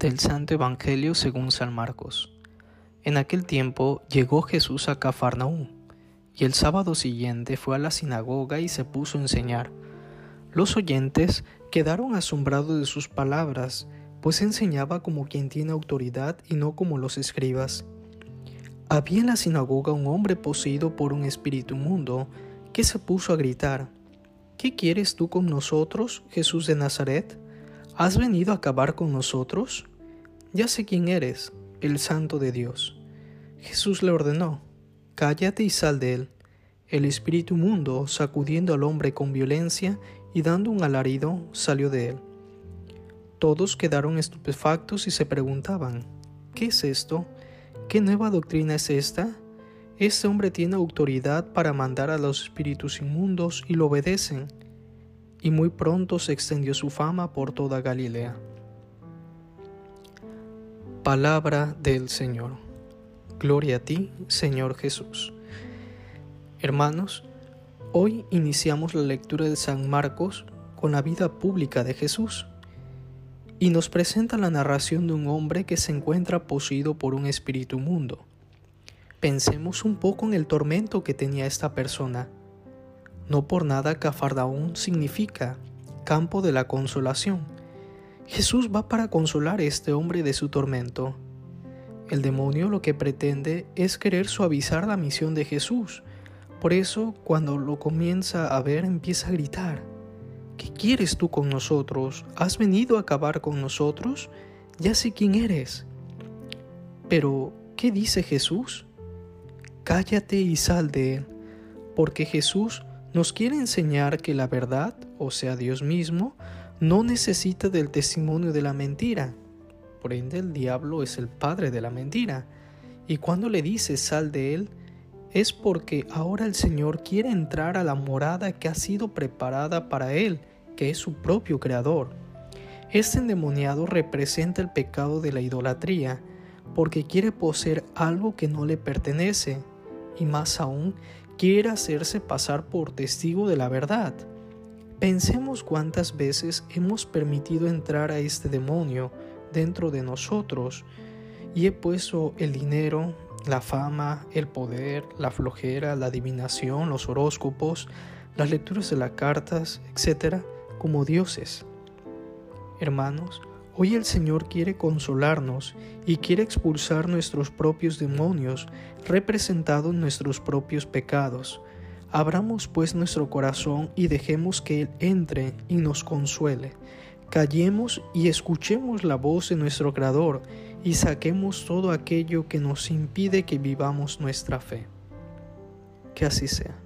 Del Santo Evangelio según San Marcos. En aquel tiempo llegó Jesús a Cafarnaúm, y el sábado siguiente fue a la sinagoga y se puso a enseñar. Los oyentes quedaron asombrados de sus palabras, pues enseñaba como quien tiene autoridad y no como los escribas. Había en la sinagoga un hombre poseído por un espíritu inmundo que se puso a gritar, ¿Qué quieres tú con nosotros, Jesús de Nazaret? ¿Has venido a acabar con nosotros? Ya sé quién eres, el santo de Dios. Jesús le ordenó, cállate y sal de él. El espíritu mundo, sacudiendo al hombre con violencia y dando un alarido, salió de él. Todos quedaron estupefactos y se preguntaban, ¿qué es esto? ¿Qué nueva doctrina es esta? Este hombre tiene autoridad para mandar a los espíritus inmundos y lo obedecen y muy pronto se extendió su fama por toda Galilea. Palabra del Señor. Gloria a ti, Señor Jesús. Hermanos, hoy iniciamos la lectura de San Marcos con la vida pública de Jesús y nos presenta la narración de un hombre que se encuentra poseído por un espíritu mundo. Pensemos un poco en el tormento que tenía esta persona no por nada Cafardaún significa campo de la consolación. Jesús va para consolar a este hombre de su tormento. El demonio lo que pretende es querer suavizar la misión de Jesús. Por eso, cuando lo comienza a ver, empieza a gritar. ¿Qué quieres tú con nosotros? ¿Has venido a acabar con nosotros? Ya sé quién eres. Pero, ¿qué dice Jesús? Cállate y sal de él, porque Jesús nos quiere enseñar que la verdad, o sea Dios mismo, no necesita del testimonio de la mentira. Por ende, el diablo es el padre de la mentira. Y cuando le dice sal de él, es porque ahora el Señor quiere entrar a la morada que ha sido preparada para él, que es su propio creador. Este endemoniado representa el pecado de la idolatría, porque quiere poseer algo que no le pertenece, y más aún quiere hacerse pasar por testigo de la verdad. Pensemos cuántas veces hemos permitido entrar a este demonio dentro de nosotros y he puesto el dinero, la fama, el poder, la flojera, la adivinación, los horóscopos, las lecturas de las cartas, etc., como dioses. Hermanos, Hoy el Señor quiere consolarnos y quiere expulsar nuestros propios demonios, representados en nuestros propios pecados. Abramos pues nuestro corazón y dejemos que Él entre y nos consuele. Callemos y escuchemos la voz de nuestro Creador y saquemos todo aquello que nos impide que vivamos nuestra fe. Que así sea.